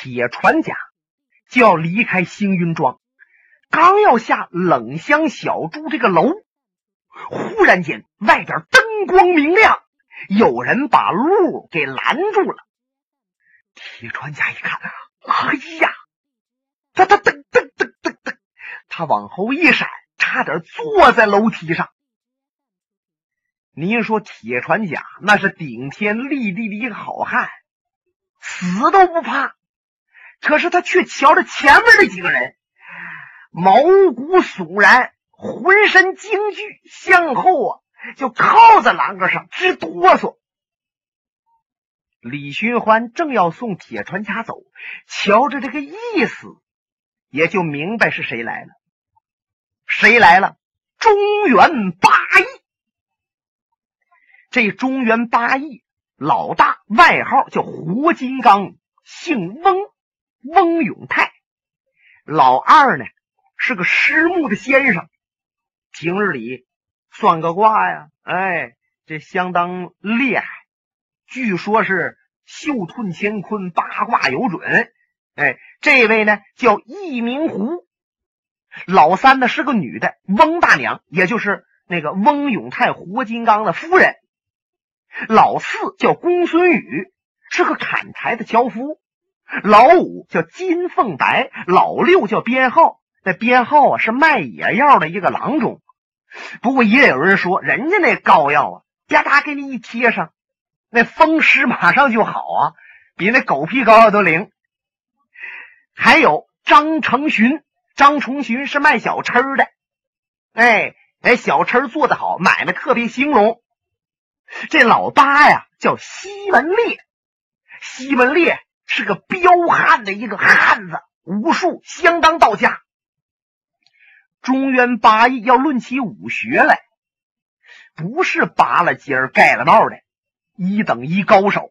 铁船甲就要离开星云庄，刚要下冷香小筑这个楼，忽然间外边灯光明亮，有人把路给拦住了。铁船甲一看啊，哎呀，他他噔噔噔噔噔，他往后一闪，差点坐在楼梯上。您说铁船甲那是顶天立地的一个好汉，死都不怕。可是他却瞧着前面那几个人，毛骨悚然，浑身惊惧，向后啊就靠在栏杆上直哆嗦。李寻欢正要送铁船家走，瞧着这个意思，也就明白是谁来了。谁来了？中原八义。这中原八义老大外号叫活金刚，姓翁。翁永泰，老二呢是个师木的先生，平日里算个卦呀，哎，这相当厉害。据说是绣吞乾坤，八卦有准。哎，这位呢叫易明湖，老三呢是个女的，翁大娘，也就是那个翁永泰活金刚的夫人。老四叫公孙宇，是个砍柴的樵夫。老五叫金凤白，老六叫编号。那编号啊是卖野药的一个郎中。不过也有人说，人家那膏药啊，啪嗒给你一贴上，那风湿马上就好啊，比那狗屁膏药都灵。还有张成勋，张成勋是卖小吃的。哎哎，小吃做得好，买卖特别兴隆。这老八呀叫西门烈，西门烈。是个彪悍的一个汉子，武术相当到家。中原八义要论起武学来，不是拔了尖儿盖了帽的一等一高手。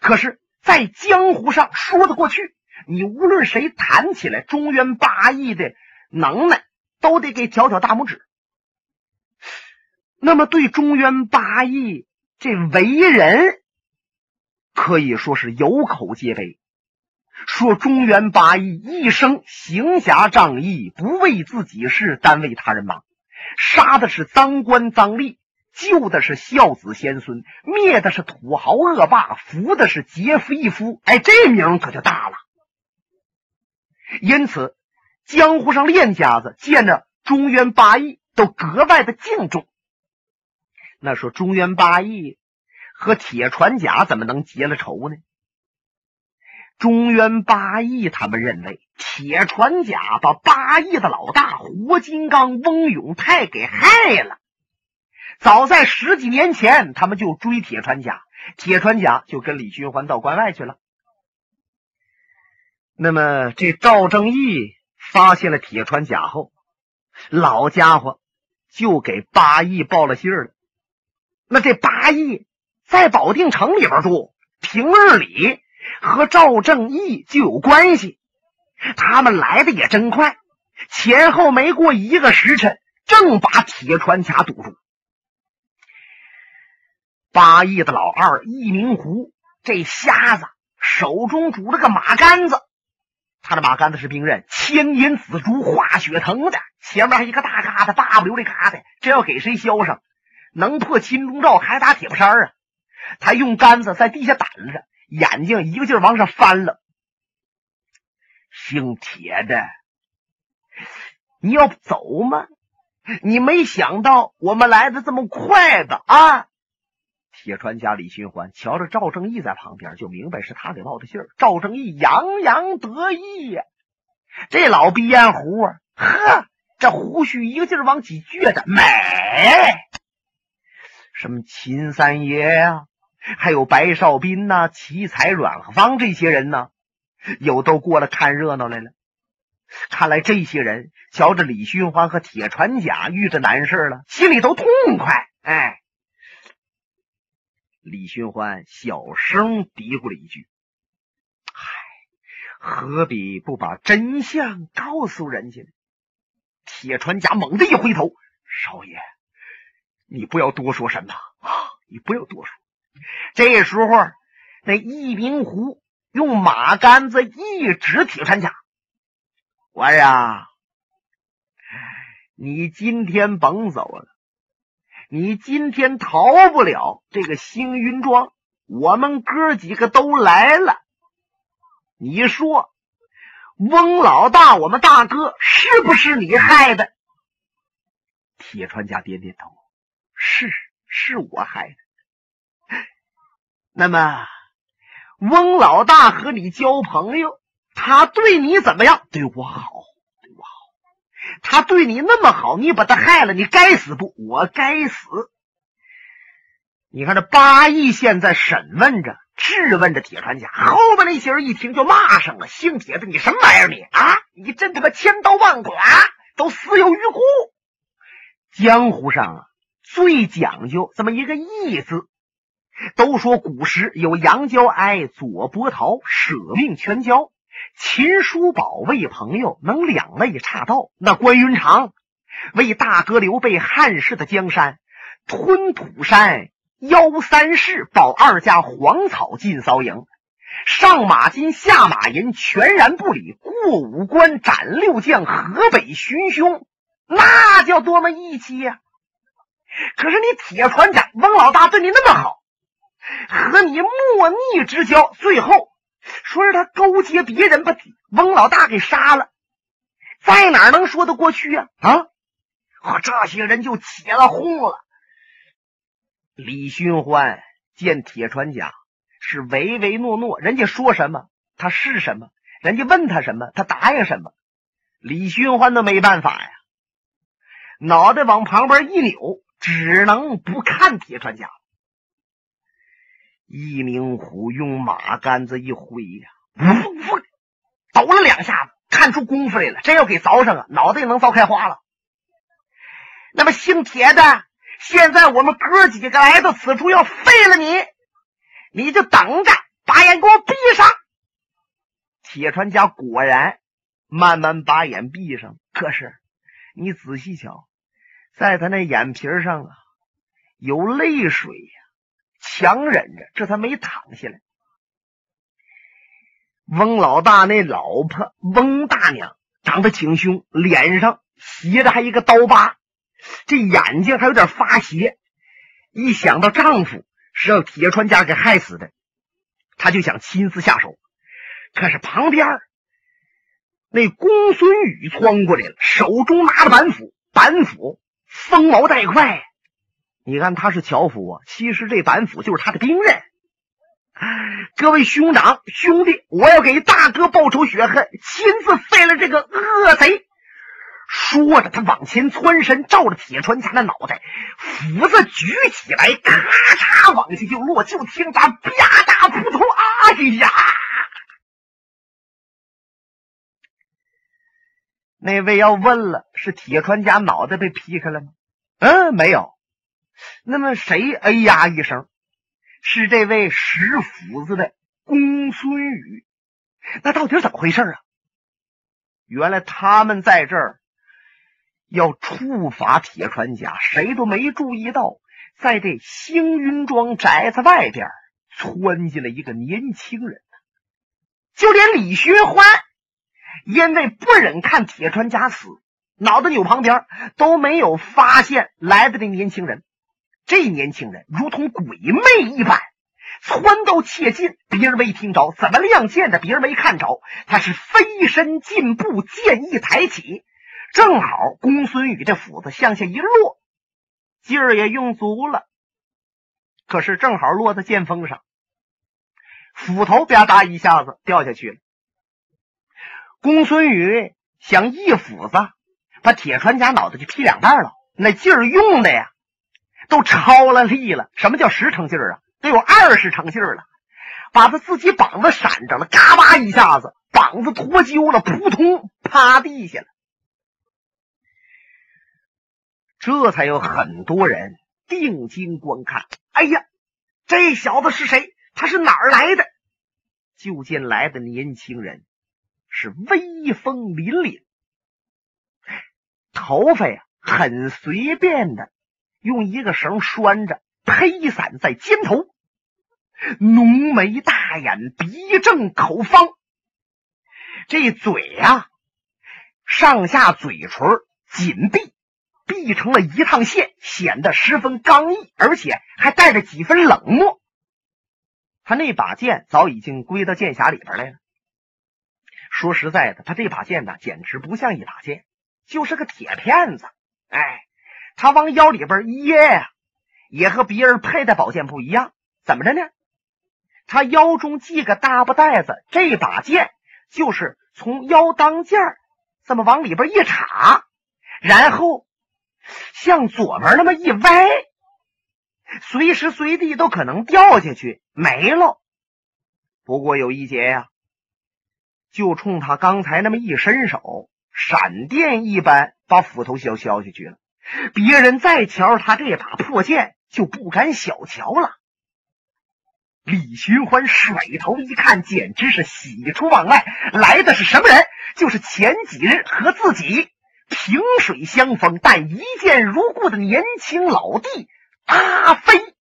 可是，在江湖上说得过去，你无论谁谈起来中原八义的能耐，都得给挑挑大拇指。那么，对中原八义这为人。可以说是有口皆碑，说中原八义一生行侠仗义，不为自己事，单为他人忙，杀的是赃官赃吏，救的是孝子贤孙，灭的是土豪恶霸，扶的是劫匪夫。哎，这名可就大了。因此，江湖上练家子见着中原八义都格外的敬重。那说中原八义。和铁船甲怎么能结了仇呢？中原八义他们认为铁船甲把八义的老大活金刚翁永泰给害了。早在十几年前，他们就追铁船甲，铁船甲就跟李寻欢到关外去了。那么这赵正义发现了铁船甲后，老家伙就给八义报了信了。那这八义。在保定城里边住，平日里和赵正义就有关系。他们来的也真快，前后没过一个时辰，正把铁船卡堵住。八义的老二一明湖这瞎子手中拄了个马杆子，他的马杆子是兵刃，千年紫竹化血藤的，前面还一个大疙瘩，大不溜的疙瘩，这要给谁削上，能破金钟罩，还打铁布衫啊？他用杆子在地下掸着，眼睛一个劲儿往上翻了。姓铁的，你要走吗？你没想到我们来的这么快的啊！铁船家李寻欢瞧着赵正义在旁边，就明白是他给报的信儿。赵正义洋洋得意呀，这老鼻烟壶啊，呵，这胡须一个劲儿往起撅着，美。什么秦三爷呀？还有白少斌呐、奇才阮和芳这些人呢，有都过来看热闹来了。看来这些人瞧着李寻欢和铁船甲遇着难事了，心里都痛快。哎，李寻欢小声嘀咕了一句：“嗨，何必不把真相告诉人家呢？”铁船甲猛地一回头：“少爷，你不要多说什么啊！你不要多说。” 这时候，那易明湖用马杆子一指铁山家，我呀，你今天甭走了，你今天逃不了这个星云庄，我们哥几个都来了。你说，翁老大，我们大哥是不是你害的？铁川家点点头，是，是我害的。那么。翁老大和你交朋友，他对你怎么样？对我好，对我好。他对你那么好，你把他害了，你该死不？我该死。你看这八义现在审问着、质问着铁川家，后边那些人一听就骂上了：“姓铁的，你什么玩意儿？你啊，你真他妈千刀万剐，都死有余辜！”江湖上啊，最讲究这么一个义字。都说古时有杨娇哀、左伯桃舍命全交，秦叔宝为朋友能两肋插刀。那关云长为大哥刘备汉室的江山吞土山邀三世，保二家黄草进骚营，上马金下马银全然不理，过五关斩六将河北寻凶，那叫多么义气呀！可是你铁船长翁老大对你那么好。和你莫逆之交，最后说是他勾结别人把翁老大给杀了，在哪能说得过去呀？啊！和这些人就起了哄了。李寻欢见铁船甲是唯唯诺诺，人家说什么他是什么，人家问他什么他答应什么。李寻欢都没办法呀，脑袋往旁边一扭，只能不看铁船甲。一明虎用马杆子一挥呀，呜呜，抖了两下子，看出功夫来了。真要给凿上啊，脑袋也能凿开花了。那么姓铁的，现在我们哥几个来到此处，要废了你，你就等着，把眼给我闭上。铁船家果然慢慢把眼闭上。可是你仔细瞧，在他那眼皮上啊，有泪水呀。强忍着，这才没躺下来。翁老大那老婆翁大娘长得挺凶，脸上斜着还一个刀疤，这眼睛还有点发斜。一想到丈夫是让铁川家给害死的，她就想亲自下手。可是旁边那公孙宇窜过来了，手中拿着板斧，板斧锋毛带快。你看他是樵夫啊，其实这板斧就是他的兵刃。各位兄长兄弟，我要给大哥报仇雪恨，亲自废了这个恶贼。说着，他往前窜身，照着铁川家的脑袋，斧子举起来，咔嚓往下就落。就听他啪嗒扑通，哎呀！那位要问了，是铁川家脑袋被劈开了吗？嗯，没有。那么谁？哎呀一声，是这位石斧子的公孙宇。那到底怎么回事啊？原来他们在这儿要处罚铁船甲，谁都没注意到，在这星云庄宅子外边窜进了一个年轻人。就连李学欢，因为不忍看铁船甲死，脑袋扭旁边，都没有发现来的这年轻人。这年轻人如同鬼魅一般，窜到切近，别人没听着，怎么亮剑的，别人没看着。他是飞身进步，剑一抬起，正好公孙宇这斧子向下一落，劲儿也用足了，可是正好落在剑锋上，斧头吧嗒一下子掉下去了。公孙宇想一斧子把铁船家脑袋就劈两半了，那劲儿用的呀！都超了力了，什么叫十成劲儿啊？得有二十成劲儿了，把他自己膀子闪着了，嘎巴一下子，膀子脱臼了，扑通趴地下了。这才有很多人定睛观看。哎呀，这小子是谁？他是哪儿来的？就见来的年轻人是威风凛凛，头发呀很随便的。用一个绳拴着，披散在肩头，浓眉大眼，鼻正口方，这嘴呀，上下嘴唇紧闭，闭成了一趟线，显得十分刚毅，而且还带着几分冷漠。他那把剑早已经归到剑匣里边来了。说实在的，他这把剑呢，简直不像一把剑，就是个铁片子。哎，他往腰里边掖呀，也和别人佩戴宝剑不一样。怎么着呢？他腰中系个大布袋子，这把剑就是从腰当间这么往里边一插，然后向左边那么一歪。随时随地都可能掉下去没了。不过有一节呀，就冲他刚才那么一伸手，闪电一般把斧头削削下去了。别人再瞧他这把破剑，就不敢小瞧了。李寻欢甩头一看，简直是喜出望外。来的是什么人？就是前几日和自己萍水相逢但一见如故的年轻老弟。阿飞，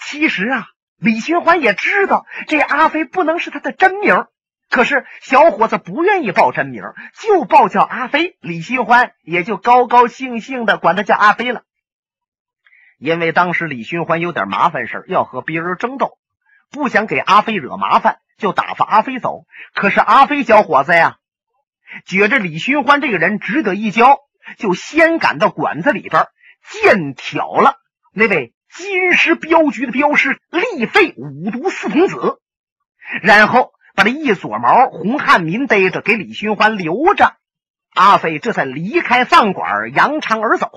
其实啊，李寻欢也知道这阿飞不能是他的真名，可是小伙子不愿意报真名，就报叫阿飞。李寻欢也就高高兴兴的管他叫阿飞了。因为当时李寻欢有点麻烦事要和别人争斗，不想给阿飞惹麻烦，就打发阿飞走。可是阿飞小伙子呀，觉着李寻欢这个人值得一交，就先赶到馆子里边。剑挑了那位金狮镖局的镖师厉废五毒四童子，然后把这一撮毛洪汉民逮着，给李寻欢留着。阿飞这才离开饭馆，扬长而走。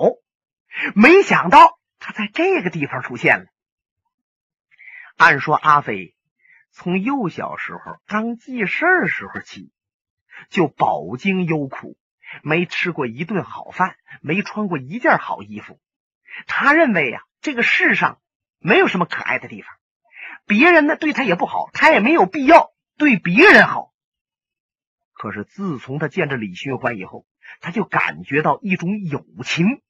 没想到他在这个地方出现了。按说阿飞从幼小时候刚记事儿时候起，就饱经忧苦。没吃过一顿好饭，没穿过一件好衣服。他认为呀，这个世上没有什么可爱的地方。别人呢对他也不好，他也没有必要对别人好。可是自从他见着李寻欢以后，他就感觉到一种友情。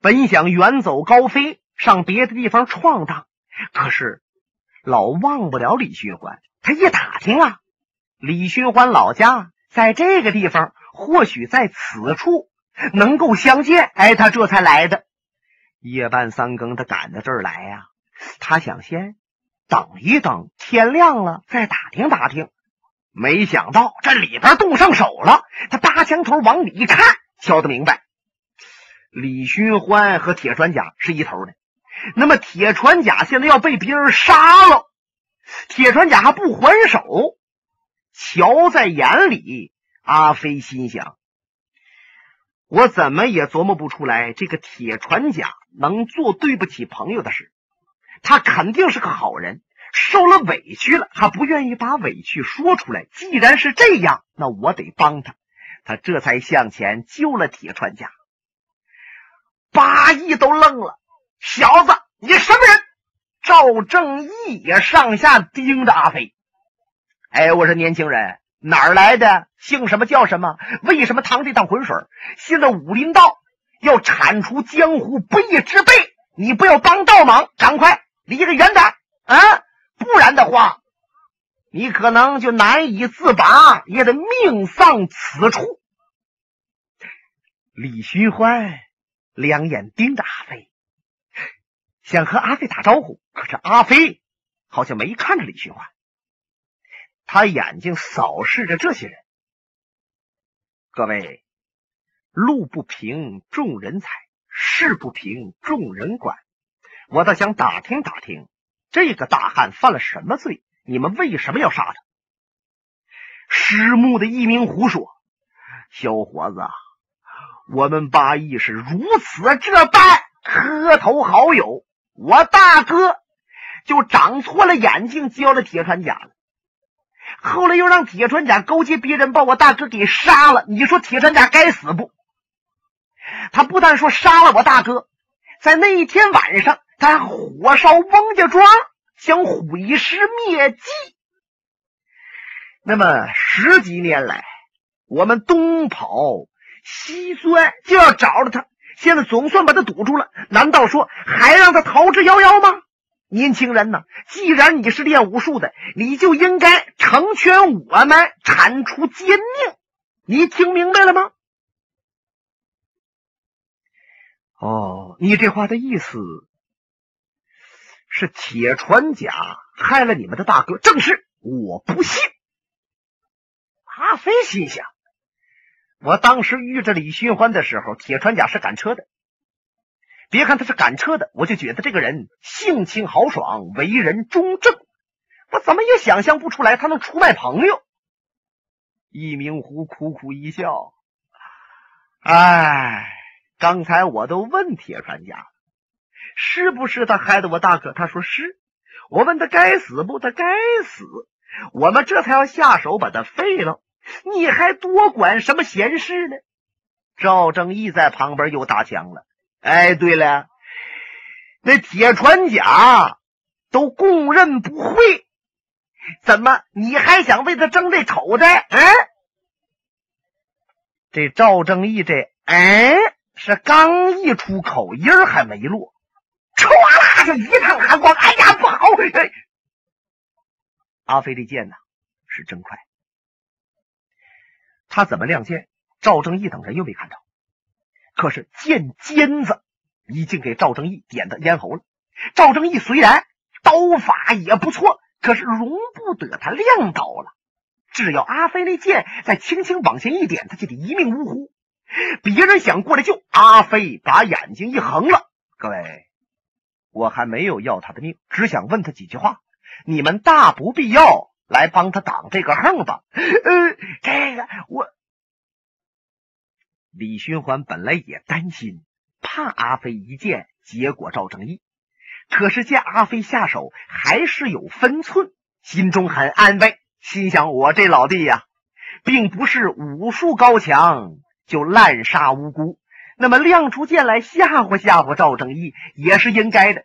本想远走高飞，上别的地方闯荡，可是老忘不了李寻欢。他一打听啊，李寻欢老家。在这个地方，或许在此处能够相见。哎，他这才来的。夜半三更，他赶到这儿来呀。他想先等一等，天亮了再打听打听。没想到这里边动上手了。他搭墙头往里一看，瞧得明白，李寻欢和铁船甲是一头的。那么铁船甲现在要被别人杀了，铁船甲还不还手。瞧在眼里，阿飞心想：我怎么也琢磨不出来，这个铁船甲能做对不起朋友的事。他肯定是个好人，受了委屈了，还不愿意把委屈说出来。既然是这样，那我得帮他。他这才向前救了铁船家。八义都愣了：“小子，你什么人？”赵正义也上下盯着阿飞。哎，我说年轻人，哪儿来的？姓什么叫什么？为什么趟这趟浑水？现在武林道要铲除江湖不义之辈，你不要帮倒忙，赶快离得远点啊！不然的话，你可能就难以自拔，也得命丧此处。李寻欢两眼盯着阿飞，想和阿飞打招呼，可是阿飞好像没看着李寻欢。他眼睛扫视着这些人，各位，路不平众人踩，事不平众人管。我倒想打听打听，这个大汉犯了什么罪？你们为什么要杀他？失目的一名胡说：“小伙子，我们八义是如此这般磕头好友，我大哥就长错了眼睛，交了铁船甲了。”后来又让铁船甲勾结别人把我大哥给杀了，你说铁船甲该死不？他不但说杀了我大哥，在那一天晚上，他火烧翁家庄，想毁尸灭迹。那么十几年来，我们东跑西钻，就要找着他，现在总算把他堵住了，难道说还让他逃之夭夭吗？年轻人呢？既然你是练武术的，你就应该成全我们，铲除奸佞。你听明白了吗？哦，你这话的意思是铁船甲害了你们的大哥？正是，我不信。阿飞心想。我当时遇着李寻欢的时候，铁船甲是赶车的。别看他是赶车的，我就觉得这个人性情豪爽，为人忠正。我怎么也想象不出来他能出卖朋友。易明湖苦苦一笑：“哎，刚才我都问铁船甲，是不是他害的我大哥？他说是。我问他该死不？他该死。我们这才要下手把他废了。”你还多管什么闲事呢？赵正义在旁边又打枪了。哎，对了，那铁船甲都供认不讳，怎么你还想为他争这丑债？嗯，这赵正义这哎是刚一出口，音儿还没落，唰啦就一趟寒光。哎呀，不好！阿飞这剑呢是真快。他怎么亮剑？赵正义等人又没看着。可是剑尖子已经给赵正义点的咽喉了。赵正义虽然刀法也不错，可是容不得他亮刀了。只要阿飞那剑再轻轻往前一点，他就得一命呜呼。别人想过来救，阿飞把眼睛一横了：“各位，我还没有要他的命，只想问他几句话。你们大不必要。”来帮他挡这个横吧。呃，这个我李寻欢本来也担心，怕阿飞一剑结果赵正义，可是见阿飞下手还是有分寸，心中很安慰，心想我这老弟呀，并不是武术高强就滥杀无辜，那么亮出剑来吓唬吓唬赵正义也是应该的。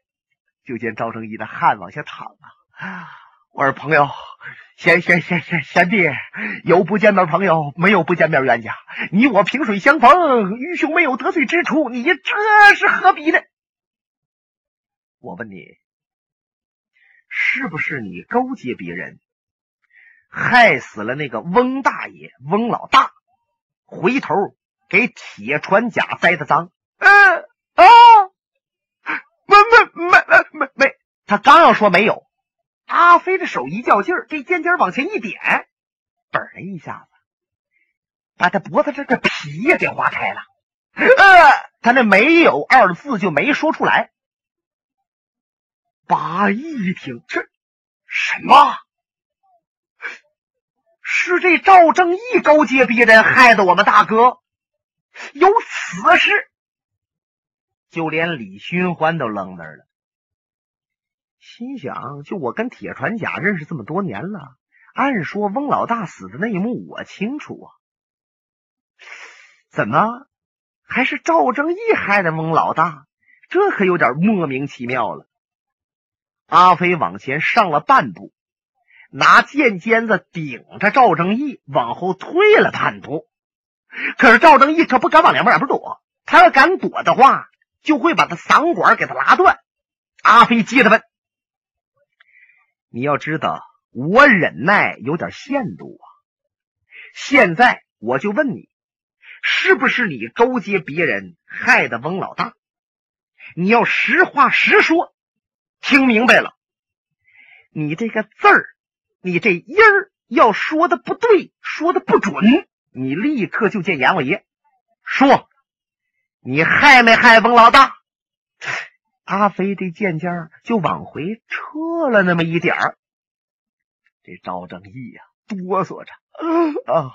就见赵正义的汗往下淌啊。我说朋友，贤贤贤贤贤弟，有不见面朋友，没有不见面冤家。你我萍水相逢，愚兄没有得罪之处，你这是何必呢？我问你，是不是你勾结别人，害死了那个翁大爷、翁老大，回头给铁船甲栽的赃？嗯啊，没没没没没没，他刚要说没有。阿飞的手一较劲儿，这尖尖往前一点，嘣的一下子，把他脖子这个皮也给划开了。呃，他那没有二字就没说出来。八义一听，这什么？是这赵正义勾结别人，害得我们大哥有此事？就连李寻欢都愣那儿了。心想，就我跟铁船甲认识这么多年了，按说翁老大死的那一幕我清楚啊，怎么还是赵正义害的翁老大？这可有点莫名其妙了。阿飞往前上了半步，拿剑尖子顶着赵正义往后退了半步，可是赵正义可不敢往两边两边躲，他要敢躲的话，就会把他嗓管给他拉断。阿飞接着问。你要知道，我忍耐有点限度啊。现在我就问你，是不是你勾结别人害的翁老大？你要实话实说。听明白了？你这个字儿，你这音儿要说的不对，说的不准，你立刻就见阎王爷。说，你害没害翁老大？阿飞这剑尖就往回撤了那么一点儿，这赵正义呀哆嗦着，啊，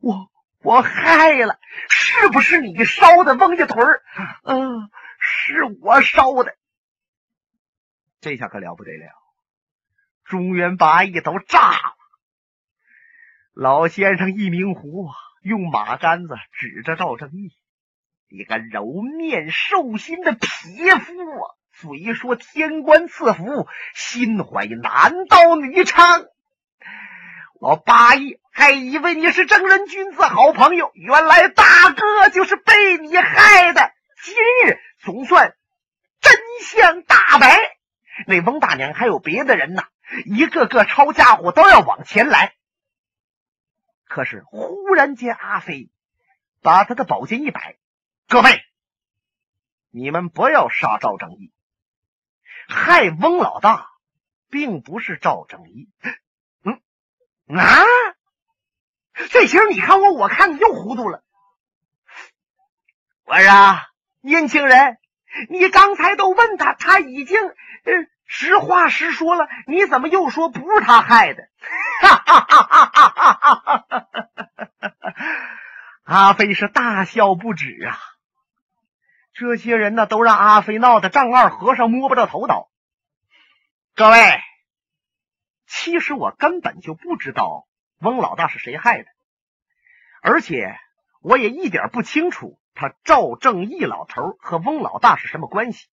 我我害了，是不是你烧的翁家屯儿？嗯，是我烧的。这下可了不得了，中原八义都炸了。老先生一明湖啊，用马杆子指着赵正义。一个柔面兽心的匹夫啊，嘴说天官赐福，心怀男盗女娼。我八义还以为你是正人君子、好朋友，原来大哥就是被你害的。今日总算真相大白。那翁大娘还有别的人呢，一个个抄家伙都要往前来。可是忽然间，阿飞把他的宝剑一摆：“各位，你们不要杀赵正义，害翁老大，并不是赵正义。”嗯啊，这行你看我，我看你，又糊涂了。我说，年轻人，你刚才都问他，他已经嗯。实话实说了，你怎么又说不是他害的？哈哈哈哈哈哈！阿飞是大笑不止啊！这些人呢，都让阿飞闹得丈二和尚摸不着头脑。各位，其实我根本就不知道翁老大是谁害的，而且我也一点不清楚他赵正义老头和翁老大是什么关系。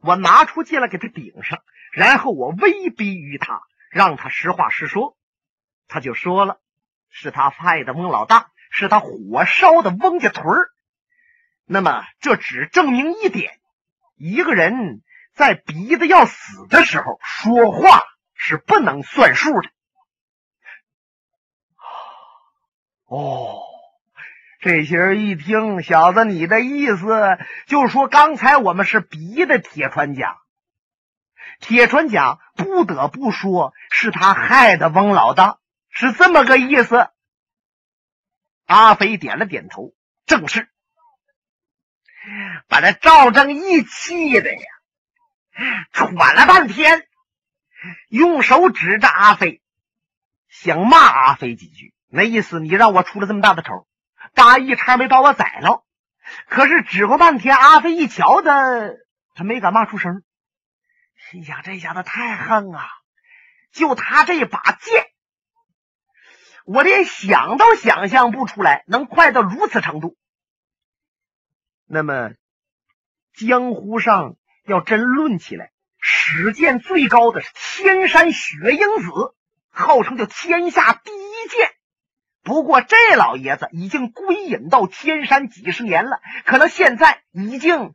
我拿出剑来给他顶上，然后我威逼于他，让他实话实说。他就说了，是他害的翁老大，是他火烧的翁家屯儿。那么这只证明一点：一个人在逼得要死的时候说话是不能算数的。哦。这些人一听，小子，你的意思就说，刚才我们是逼的铁船甲。铁船甲不得不说是他害的翁老大，是这么个意思。阿飞点了点头，正是。把那赵正义气的呀，喘了半天，用手指着阿飞，想骂阿飞几句，那意思你让我出了这么大的丑。大义差没把我宰了，可是指过半天，阿飞一瞧他，他没敢骂出声，心想这小子太横啊！就他这把剑，我连想都想象不出来能快到如此程度。那么，江湖上要真论起来，使剑最高的是天山雪鹰子，号称叫天下第一剑。不过，这老爷子已经归隐到天山几十年了，可能现在已经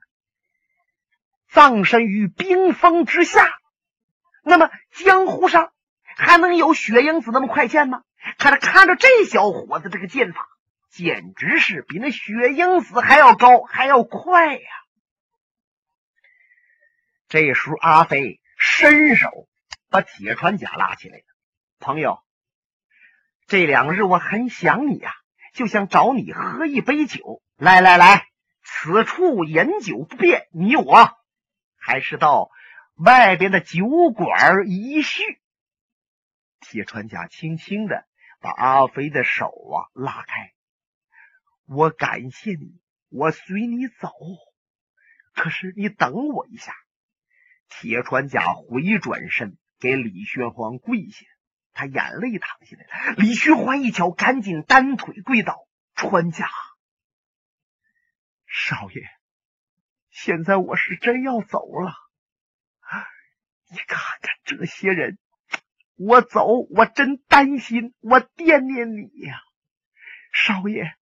葬身于冰封之下。那么，江湖上还能有雪英子那么快剑吗？可是看着这小伙子这个剑法，简直是比那雪英子还要高，还要快呀！这时候，阿飞伸手把铁船甲拉起来了，朋友。这两日我很想你呀，就想找你喝一杯酒。来来来，此处饮酒不便，你我还是到外边的酒馆一叙。铁船甲轻轻的把阿飞的手啊拉开，我感谢你，我随你走。可是你等我一下。铁船甲回转身给李玄黄跪下。他眼泪淌下来了。李寻欢一瞧，赶紧单腿跪倒：“川家少爷，现在我是真要走了。你看看这些人，我走，我真担心，我惦念你呀，少爷，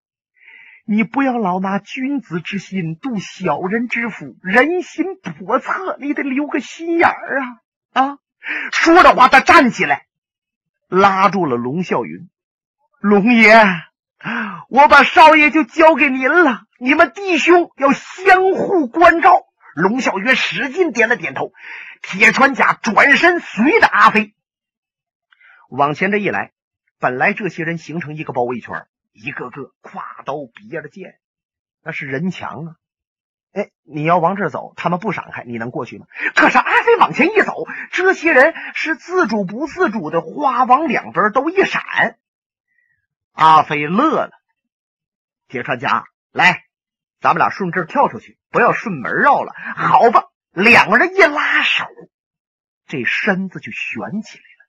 你不要老拿君子之心度小人之腹，人心叵测，你得留个心眼儿啊！”啊，说着话，他站起来。拉住了龙啸云，龙爷，我把少爷就交给您了。你们弟兄要相互关照。龙啸云使劲点了点头。铁穿甲转身随着阿飞往前这一来，本来这些人形成一个包围圈，一个个挎刀别着剑，那是人墙啊。哎，你要往这走，他们不闪开，你能过去吗？可是阿飞往前一走，这些人是自主不自主的，花往两边都一闪。阿飞乐了，铁川家，来，咱们俩顺这跳出去，不要顺门绕了。好吧，两个人一拉手，这身子就悬起来了。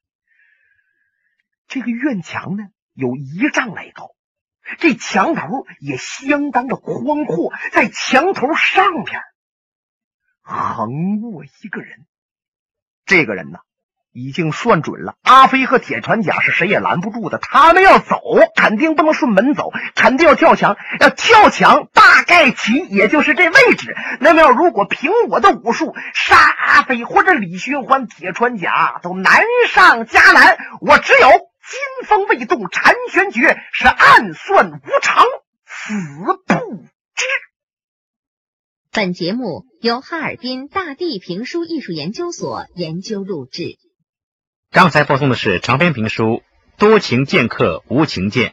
这个院墙呢，有一丈来高。这墙头也相当的宽阔，在墙头上边横卧一个人。这个人呢，已经算准了，阿飞和铁船甲是谁也拦不住的。他们要走，肯定不能顺门走，肯定要跳墙。要跳墙，大概其也就是这位置。那么，要如果凭我的武术杀阿飞或者李寻欢、铁船甲都难上加难，我只有金风未动，婵玄绝是暗算无常，死不知。本节目由哈尔滨大地评书艺术研究所研究录制。刚才播送的是长篇评书《多情剑客无情剑》，